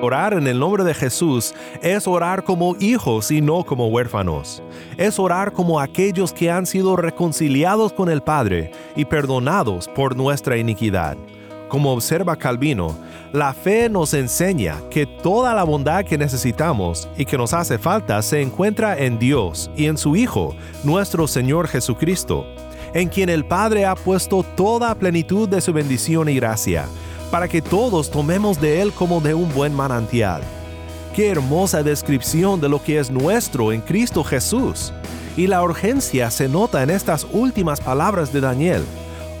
Orar en el nombre de Jesús es orar como hijos y no como huérfanos. Es orar como aquellos que han sido reconciliados con el Padre y perdonados por nuestra iniquidad. Como observa Calvino, la fe nos enseña que toda la bondad que necesitamos y que nos hace falta se encuentra en Dios y en su Hijo, nuestro Señor Jesucristo, en quien el Padre ha puesto toda plenitud de su bendición y gracia para que todos tomemos de Él como de un buen manantial. Qué hermosa descripción de lo que es nuestro en Cristo Jesús. Y la urgencia se nota en estas últimas palabras de Daniel.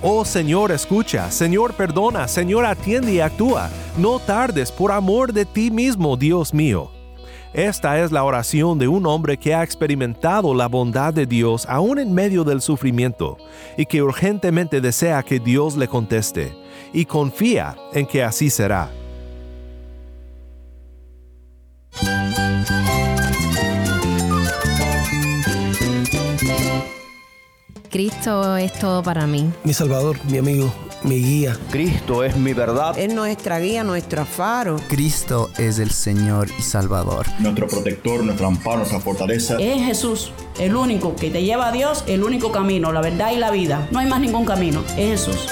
Oh Señor, escucha, Señor, perdona, Señor, atiende y actúa. No tardes por amor de ti mismo, Dios mío. Esta es la oración de un hombre que ha experimentado la bondad de Dios aún en medio del sufrimiento y que urgentemente desea que Dios le conteste y confía en que así será. Cristo es todo para mí. Mi Salvador, mi amigo, mi guía. Cristo es mi verdad. Es nuestra guía, nuestro faro. Cristo es el Señor y Salvador. Nuestro protector, nuestro amparo, nuestra fortaleza. Es Jesús, el único que te lleva a Dios, el único camino, la verdad y la vida. No hay más ningún camino, es Jesús.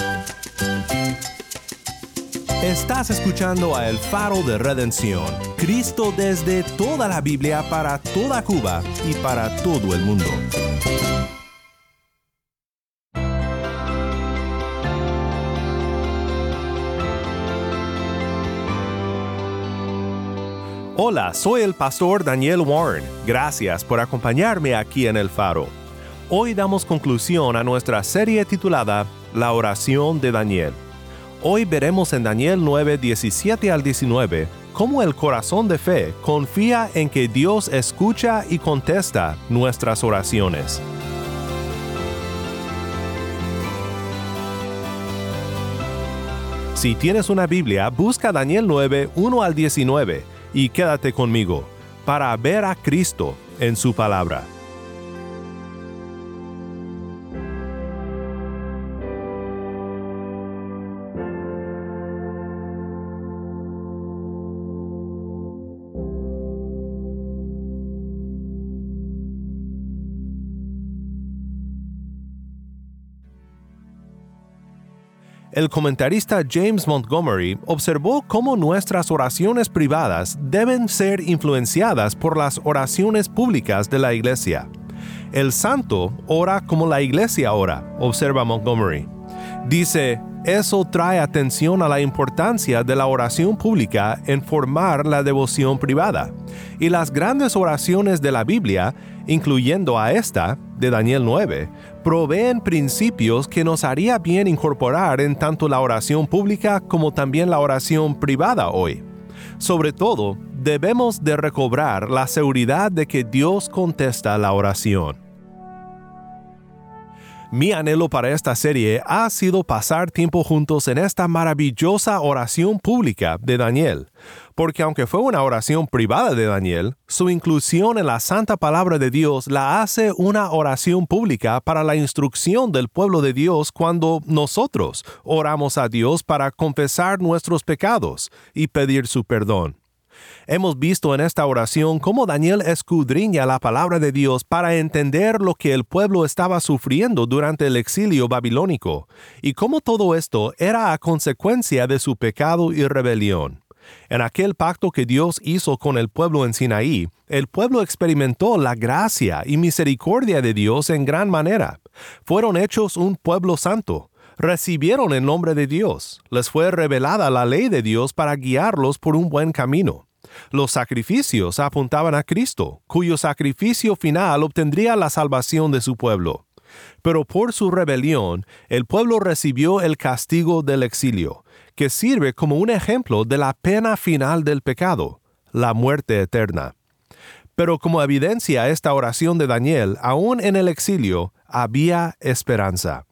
Estás escuchando a El Faro de Redención, Cristo desde toda la Biblia para toda Cuba y para todo el mundo. Hola, soy el pastor Daniel Warren. Gracias por acompañarme aquí en El Faro. Hoy damos conclusión a nuestra serie titulada La oración de Daniel. Hoy veremos en Daniel 9, 17 al 19 cómo el corazón de fe confía en que Dios escucha y contesta nuestras oraciones. Si tienes una Biblia, busca Daniel 9, 1 al 19 y quédate conmigo para ver a Cristo en su palabra. El comentarista James Montgomery observó cómo nuestras oraciones privadas deben ser influenciadas por las oraciones públicas de la iglesia. El santo ora como la iglesia ora, observa Montgomery. Dice, eso trae atención a la importancia de la oración pública en formar la devoción privada. Y las grandes oraciones de la Biblia, incluyendo a esta, de Daniel 9, proveen principios que nos haría bien incorporar en tanto la oración pública como también la oración privada hoy. Sobre todo, debemos de recobrar la seguridad de que Dios contesta la oración. Mi anhelo para esta serie ha sido pasar tiempo juntos en esta maravillosa oración pública de Daniel, porque aunque fue una oración privada de Daniel, su inclusión en la santa palabra de Dios la hace una oración pública para la instrucción del pueblo de Dios cuando nosotros oramos a Dios para confesar nuestros pecados y pedir su perdón. Hemos visto en esta oración cómo Daniel escudriña la palabra de Dios para entender lo que el pueblo estaba sufriendo durante el exilio babilónico y cómo todo esto era a consecuencia de su pecado y rebelión. En aquel pacto que Dios hizo con el pueblo en Sinaí, el pueblo experimentó la gracia y misericordia de Dios en gran manera. Fueron hechos un pueblo santo, recibieron el nombre de Dios, les fue revelada la ley de Dios para guiarlos por un buen camino. Los sacrificios apuntaban a Cristo, cuyo sacrificio final obtendría la salvación de su pueblo. Pero por su rebelión, el pueblo recibió el castigo del exilio, que sirve como un ejemplo de la pena final del pecado, la muerte eterna. Pero como evidencia esta oración de Daniel, aún en el exilio, había esperanza.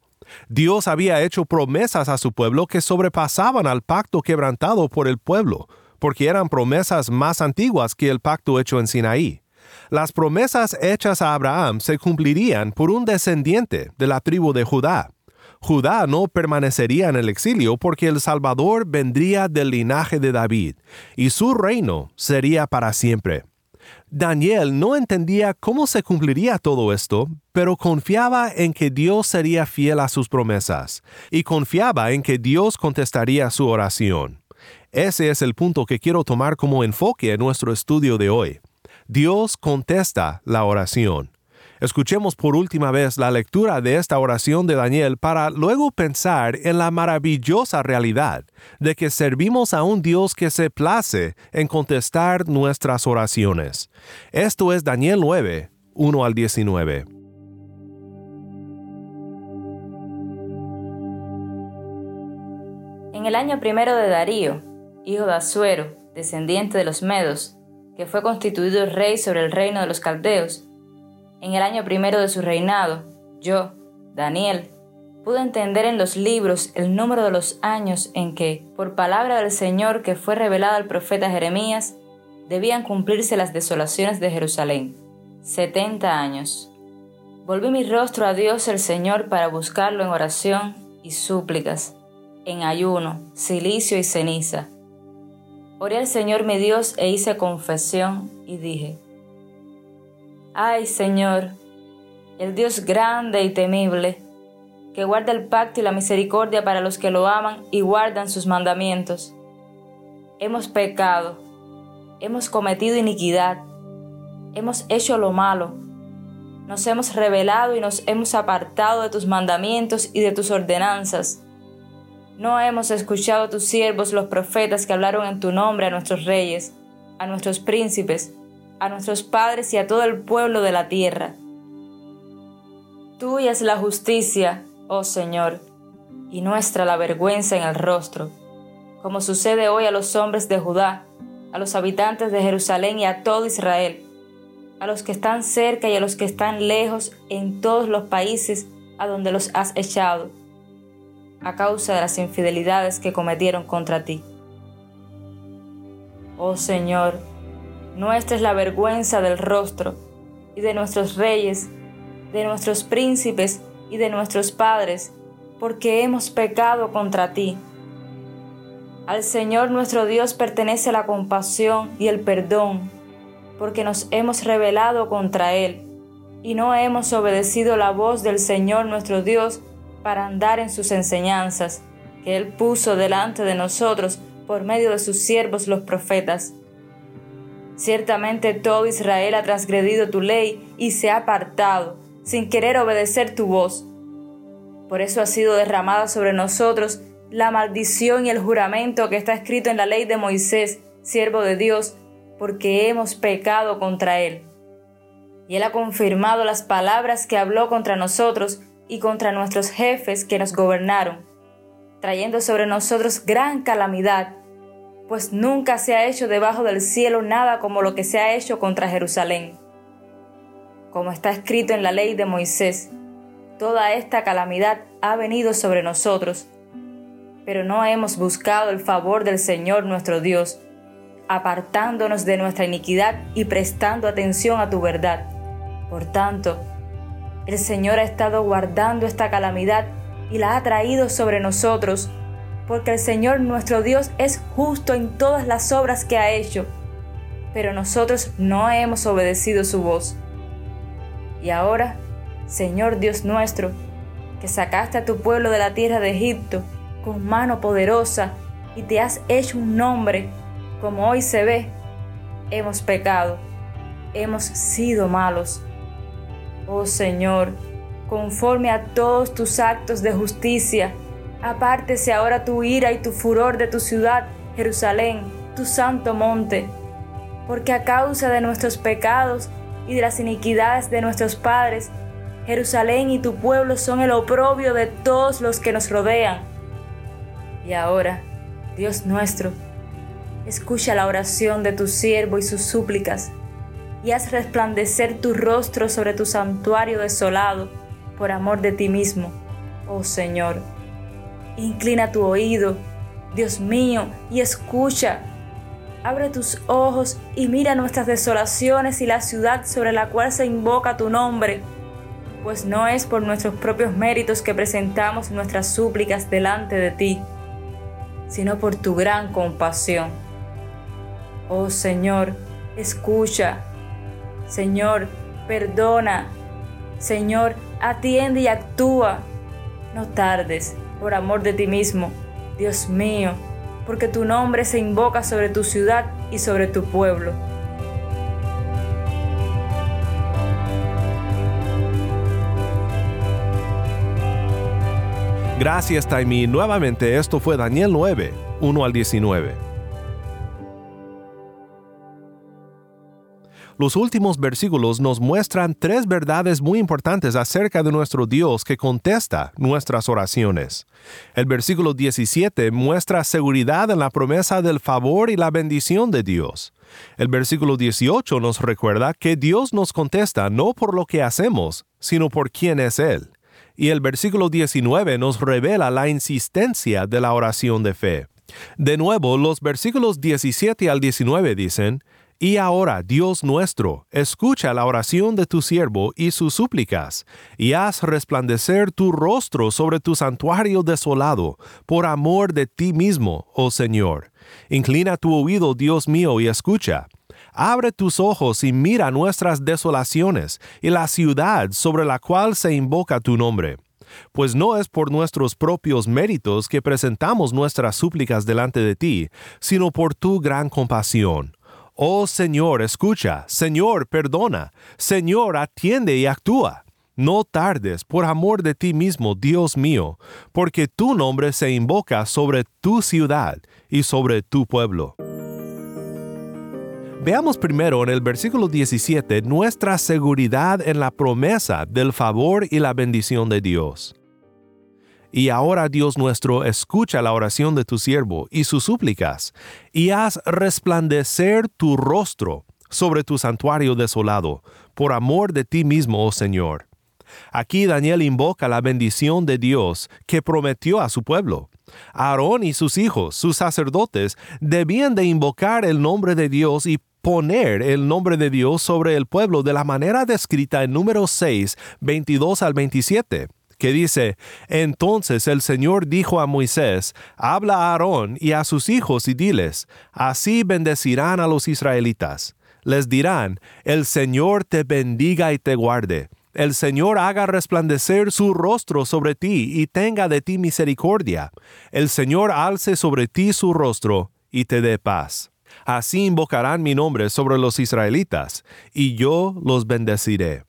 Dios había hecho promesas a su pueblo que sobrepasaban al pacto quebrantado por el pueblo, porque eran promesas más antiguas que el pacto hecho en Sinaí. Las promesas hechas a Abraham se cumplirían por un descendiente de la tribu de Judá. Judá no permanecería en el exilio porque el Salvador vendría del linaje de David, y su reino sería para siempre. Daniel no entendía cómo se cumpliría todo esto, pero confiaba en que Dios sería fiel a sus promesas, y confiaba en que Dios contestaría su oración. Ese es el punto que quiero tomar como enfoque en nuestro estudio de hoy. Dios contesta la oración. Escuchemos por última vez la lectura de esta oración de Daniel para luego pensar en la maravillosa realidad de que servimos a un Dios que se place en contestar nuestras oraciones. Esto es Daniel 9, 1 al 19. En el año primero de Darío, hijo de Asuero, descendiente de los Medos, que fue constituido rey sobre el reino de los Caldeos, en el año primero de su reinado, yo, Daniel, pude entender en los libros el número de los años en que, por palabra del Señor que fue revelada al profeta Jeremías, debían cumplirse las desolaciones de Jerusalén. Setenta años. Volví mi rostro a Dios el Señor para buscarlo en oración y súplicas, en ayuno, silicio y ceniza. Oré al Señor mi Dios e hice confesión y dije, Ay Señor, el Dios grande y temible, que guarda el pacto y la misericordia para los que lo aman y guardan sus mandamientos. Hemos pecado, hemos cometido iniquidad, hemos hecho lo malo, nos hemos rebelado y nos hemos apartado de tus mandamientos y de tus ordenanzas. No hemos escuchado a tus siervos los profetas que hablaron en tu nombre a nuestros reyes, a nuestros príncipes, a nuestros padres y a todo el pueblo de la tierra. Tuya es la justicia, oh Señor, y nuestra la vergüenza en el rostro, como sucede hoy a los hombres de Judá, a los habitantes de Jerusalén y a todo Israel, a los que están cerca y a los que están lejos en todos los países a donde los has echado, a causa de las infidelidades que cometieron contra ti. Oh Señor, nuestra es la vergüenza del rostro, y de nuestros reyes, de nuestros príncipes y de nuestros padres, porque hemos pecado contra ti. Al Señor nuestro Dios pertenece la compasión y el perdón, porque nos hemos rebelado contra Él, y no hemos obedecido la voz del Señor nuestro Dios para andar en sus enseñanzas, que Él puso delante de nosotros por medio de sus siervos los profetas Ciertamente todo Israel ha transgredido tu ley y se ha apartado, sin querer obedecer tu voz. Por eso ha sido derramada sobre nosotros la maldición y el juramento que está escrito en la ley de Moisés, siervo de Dios, porque hemos pecado contra él. Y él ha confirmado las palabras que habló contra nosotros y contra nuestros jefes que nos gobernaron, trayendo sobre nosotros gran calamidad pues nunca se ha hecho debajo del cielo nada como lo que se ha hecho contra Jerusalén. Como está escrito en la ley de Moisés, toda esta calamidad ha venido sobre nosotros, pero no hemos buscado el favor del Señor nuestro Dios, apartándonos de nuestra iniquidad y prestando atención a tu verdad. Por tanto, el Señor ha estado guardando esta calamidad y la ha traído sobre nosotros porque el Señor nuestro Dios es justo en todas las obras que ha hecho, pero nosotros no hemos obedecido su voz. Y ahora, Señor Dios nuestro, que sacaste a tu pueblo de la tierra de Egipto con mano poderosa y te has hecho un nombre, como hoy se ve, hemos pecado, hemos sido malos. Oh Señor, conforme a todos tus actos de justicia, Apártese ahora tu ira y tu furor de tu ciudad, Jerusalén, tu santo monte, porque a causa de nuestros pecados y de las iniquidades de nuestros padres, Jerusalén y tu pueblo son el oprobio de todos los que nos rodean. Y ahora, Dios nuestro, escucha la oración de tu siervo y sus súplicas, y haz resplandecer tu rostro sobre tu santuario desolado, por amor de ti mismo, oh Señor. Inclina tu oído, Dios mío, y escucha. Abre tus ojos y mira nuestras desolaciones y la ciudad sobre la cual se invoca tu nombre. pues no es por nuestros propios méritos que presentamos nuestras súplicas delante de ti, sino por tu gran compasión. Oh Señor, escucha. Señor, perdona. Señor, atiende y actúa. No tardes, por amor de ti mismo, Dios mío, porque tu nombre se invoca sobre tu ciudad y sobre tu pueblo. Gracias, Taimi. Nuevamente, esto fue Daniel 9, 1 al 19. Los últimos versículos nos muestran tres verdades muy importantes acerca de nuestro Dios que contesta nuestras oraciones. El versículo 17 muestra seguridad en la promesa del favor y la bendición de Dios. El versículo 18 nos recuerda que Dios nos contesta no por lo que hacemos, sino por quién es Él y el versículo 19 nos revela la insistencia de la oración de fe. De nuevo, los versículos 17 al 19 dicen, y ahora, Dios nuestro, escucha la oración de tu siervo y sus súplicas, y haz resplandecer tu rostro sobre tu santuario desolado, por amor de ti mismo, oh Señor. Inclina tu oído, Dios mío, y escucha. Abre tus ojos y mira nuestras desolaciones y la ciudad sobre la cual se invoca tu nombre. Pues no es por nuestros propios méritos que presentamos nuestras súplicas delante de ti, sino por tu gran compasión. Oh Señor, escucha, Señor, perdona, Señor, atiende y actúa. No tardes, por amor de ti mismo, Dios mío, porque tu nombre se invoca sobre tu ciudad y sobre tu pueblo. Veamos primero en el versículo 17 nuestra seguridad en la promesa del favor y la bendición de Dios. Y ahora Dios nuestro, escucha la oración de tu siervo y sus súplicas, y haz resplandecer tu rostro sobre tu santuario desolado, por amor de ti mismo, oh Señor. Aquí Daniel invoca la bendición de Dios que prometió a su pueblo. Aarón y sus hijos, sus sacerdotes, debían de invocar el nombre de Dios y poner el nombre de Dios sobre el pueblo de la manera descrita en número 6, 22 al 27 que dice, Entonces el Señor dijo a Moisés, Habla a Aarón y a sus hijos y diles, Así bendecirán a los israelitas. Les dirán, El Señor te bendiga y te guarde. El Señor haga resplandecer su rostro sobre ti y tenga de ti misericordia. El Señor alce sobre ti su rostro y te dé paz. Así invocarán mi nombre sobre los israelitas, y yo los bendeciré.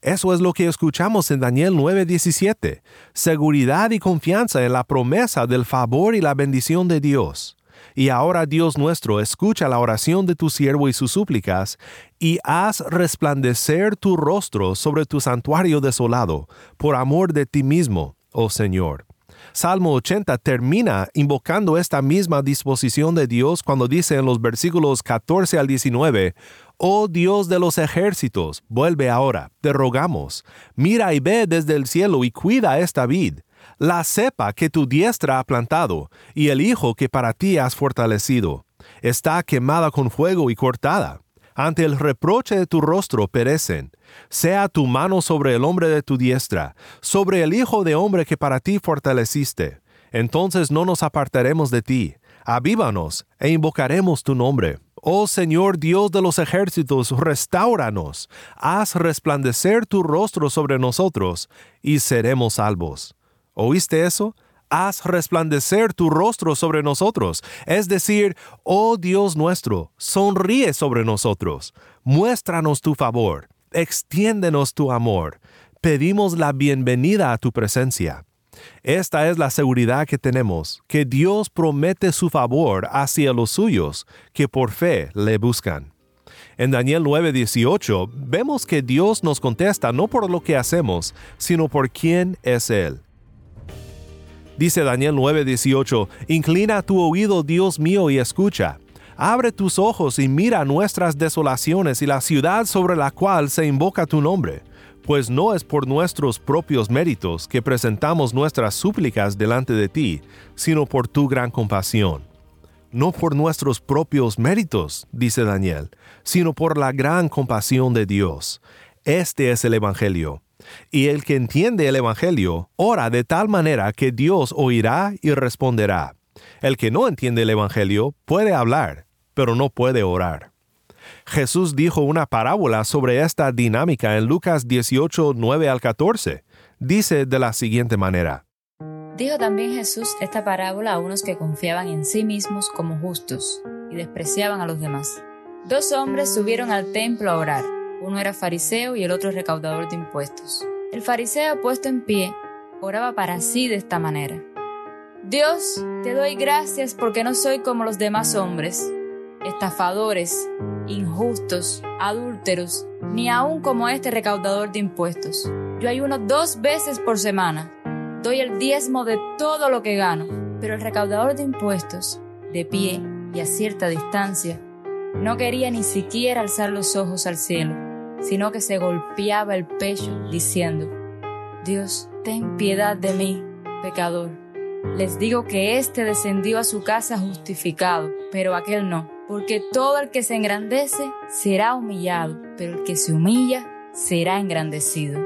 Eso es lo que escuchamos en Daniel 9:17, seguridad y confianza en la promesa del favor y la bendición de Dios. Y ahora Dios nuestro, escucha la oración de tu siervo y sus súplicas, y haz resplandecer tu rostro sobre tu santuario desolado, por amor de ti mismo, oh Señor. Salmo 80 termina invocando esta misma disposición de Dios cuando dice en los versículos 14 al 19, Oh Dios de los ejércitos, vuelve ahora, te rogamos, mira y ve desde el cielo y cuida esta vid, la cepa que tu diestra ha plantado, y el hijo que para ti has fortalecido. Está quemada con fuego y cortada. Ante el reproche de tu rostro perecen sea tu mano sobre el hombre de tu diestra, sobre el Hijo de hombre que para ti fortaleciste. Entonces no nos apartaremos de ti. Avívanos e invocaremos tu nombre. Oh Señor Dios de los ejércitos, restauranos, haz resplandecer tu rostro sobre nosotros, y seremos salvos. ¿Oíste eso? Haz resplandecer tu rostro sobre nosotros, es decir, oh Dios nuestro, sonríe sobre nosotros, muéstranos tu favor extiéndenos tu amor. Pedimos la bienvenida a tu presencia. Esta es la seguridad que tenemos, que Dios promete su favor hacia los suyos, que por fe le buscan. En Daniel 9:18 vemos que Dios nos contesta no por lo que hacemos, sino por quién es Él. Dice Daniel 9:18, Inclina tu oído, Dios mío, y escucha Abre tus ojos y mira nuestras desolaciones y la ciudad sobre la cual se invoca tu nombre, pues no es por nuestros propios méritos que presentamos nuestras súplicas delante de ti, sino por tu gran compasión. No por nuestros propios méritos, dice Daniel, sino por la gran compasión de Dios. Este es el Evangelio. Y el que entiende el Evangelio ora de tal manera que Dios oirá y responderá. El que no entiende el Evangelio puede hablar, pero no puede orar. Jesús dijo una parábola sobre esta dinámica en Lucas 18, 9 al 14. Dice de la siguiente manera. Dijo también Jesús esta parábola a unos que confiaban en sí mismos como justos y despreciaban a los demás. Dos hombres subieron al templo a orar. Uno era fariseo y el otro recaudador de impuestos. El fariseo puesto en pie oraba para sí de esta manera. Dios, te doy gracias porque no soy como los demás hombres, estafadores, injustos, adúlteros, ni aun como este recaudador de impuestos. Yo ayuno dos veces por semana, doy el diezmo de todo lo que gano, pero el recaudador de impuestos, de pie y a cierta distancia, no quería ni siquiera alzar los ojos al cielo, sino que se golpeaba el pecho diciendo, Dios, ten piedad de mí, pecador. Les digo que éste descendió a su casa justificado, pero aquel no, porque todo el que se engrandece será humillado, pero el que se humilla será engrandecido.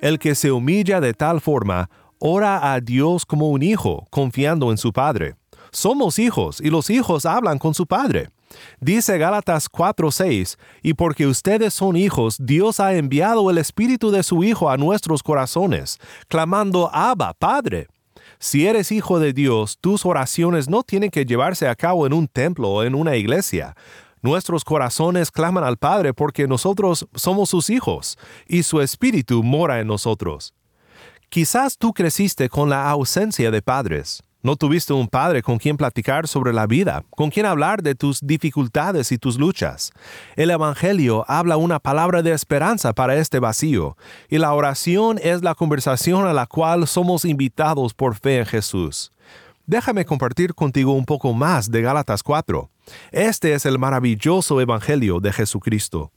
El que se humilla de tal forma, ora a Dios como un hijo, confiando en su Padre. Somos hijos y los hijos hablan con su Padre. Dice Gálatas 4:6, y porque ustedes son hijos, Dios ha enviado el Espíritu de su Hijo a nuestros corazones, clamando, Abba, Padre. Si eres hijo de Dios, tus oraciones no tienen que llevarse a cabo en un templo o en una iglesia. Nuestros corazones claman al Padre porque nosotros somos sus hijos y su Espíritu mora en nosotros. Quizás tú creciste con la ausencia de padres. No tuviste un padre con quien platicar sobre la vida, con quien hablar de tus dificultades y tus luchas. El Evangelio habla una palabra de esperanza para este vacío, y la oración es la conversación a la cual somos invitados por fe en Jesús. Déjame compartir contigo un poco más de Gálatas 4. Este es el maravilloso Evangelio de Jesucristo.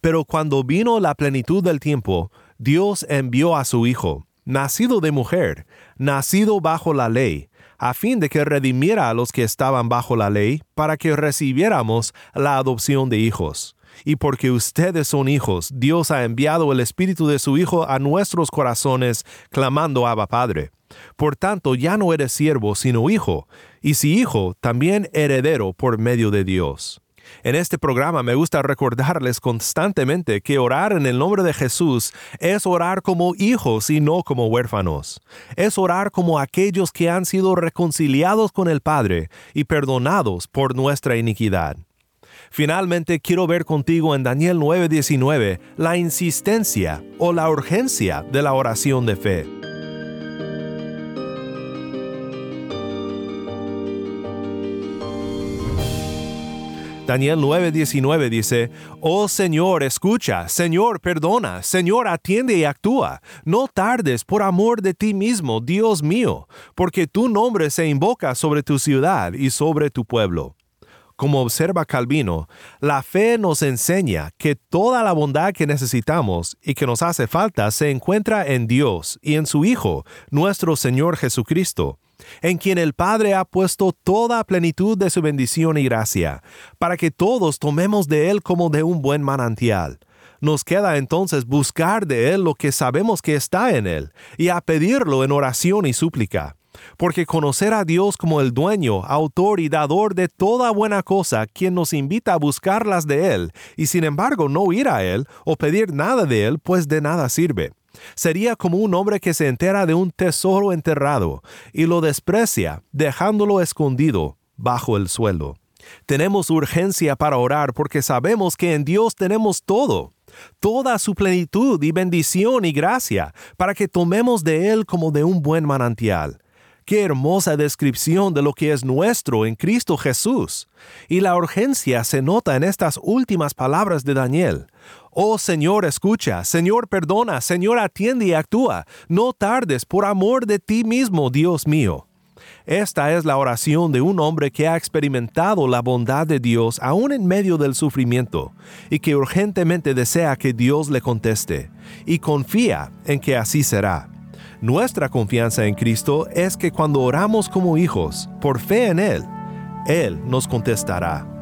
Pero cuando vino la plenitud del tiempo, Dios envió a su Hijo, nacido de mujer, nacido bajo la ley, a fin de que redimiera a los que estaban bajo la ley, para que recibiéramos la adopción de hijos. Y porque ustedes son hijos, Dios ha enviado el Espíritu de su Hijo a nuestros corazones, clamando Abba Padre. Por tanto, ya no eres siervo, sino hijo, y si hijo, también heredero por medio de Dios. En este programa me gusta recordarles constantemente que orar en el nombre de Jesús es orar como hijos y no como huérfanos. Es orar como aquellos que han sido reconciliados con el Padre y perdonados por nuestra iniquidad. Finalmente quiero ver contigo en Daniel 9:19 la insistencia o la urgencia de la oración de fe. Daniel 9:19 dice, Oh Señor, escucha, Señor, perdona, Señor, atiende y actúa. No tardes por amor de ti mismo, Dios mío, porque tu nombre se invoca sobre tu ciudad y sobre tu pueblo. Como observa Calvino, la fe nos enseña que toda la bondad que necesitamos y que nos hace falta se encuentra en Dios y en su Hijo, nuestro Señor Jesucristo en quien el Padre ha puesto toda plenitud de su bendición y gracia, para que todos tomemos de Él como de un buen manantial. Nos queda entonces buscar de Él lo que sabemos que está en Él, y a pedirlo en oración y súplica. Porque conocer a Dios como el dueño, autor y dador de toda buena cosa, quien nos invita a buscarlas de Él, y sin embargo no ir a Él o pedir nada de Él, pues de nada sirve. Sería como un hombre que se entera de un tesoro enterrado y lo desprecia, dejándolo escondido bajo el suelo. Tenemos urgencia para orar porque sabemos que en Dios tenemos todo, toda su plenitud y bendición y gracia, para que tomemos de Él como de un buen manantial. Qué hermosa descripción de lo que es nuestro en Cristo Jesús. Y la urgencia se nota en estas últimas palabras de Daniel. Oh Señor, escucha, Señor, perdona, Señor, atiende y actúa. No tardes por amor de ti mismo, Dios mío. Esta es la oración de un hombre que ha experimentado la bondad de Dios aún en medio del sufrimiento y que urgentemente desea que Dios le conteste y confía en que así será. Nuestra confianza en Cristo es que cuando oramos como hijos, por fe en Él, Él nos contestará.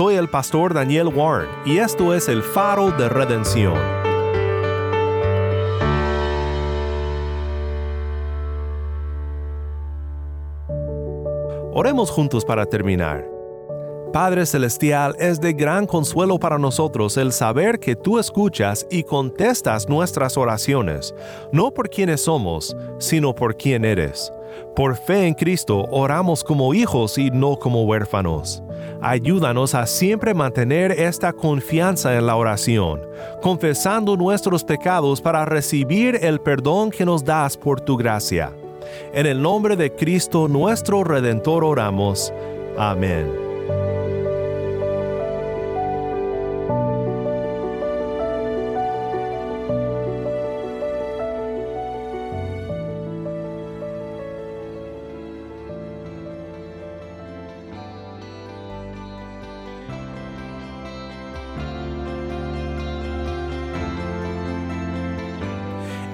Soy el pastor Daniel Warren y esto es el faro de redención. Oremos juntos para terminar. Padre Celestial, es de gran consuelo para nosotros el saber que tú escuchas y contestas nuestras oraciones, no por quienes somos, sino por quién eres. Por fe en Cristo oramos como hijos y no como huérfanos. Ayúdanos a siempre mantener esta confianza en la oración, confesando nuestros pecados para recibir el perdón que nos das por tu gracia. En el nombre de Cristo nuestro Redentor oramos. Amén.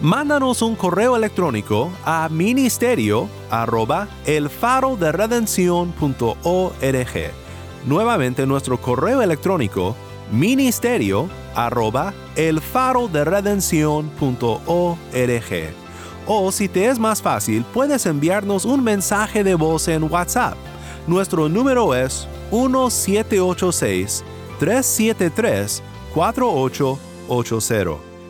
Mándanos un correo electrónico a ministerio arroba el faro de Nuevamente nuestro correo electrónico ministerio arroba el faro de O si te es más fácil, puedes enviarnos un mensaje de voz en WhatsApp. Nuestro número es 1786 373 4880.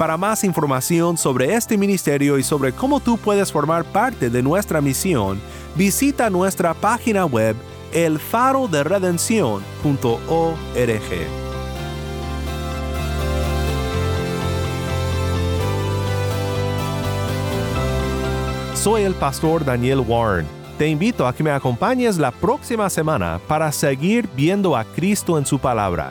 Para más información sobre este ministerio y sobre cómo tú puedes formar parte de nuestra misión, visita nuestra página web elfaroderedención.org. Soy el pastor Daniel Warren. Te invito a que me acompañes la próxima semana para seguir viendo a Cristo en su palabra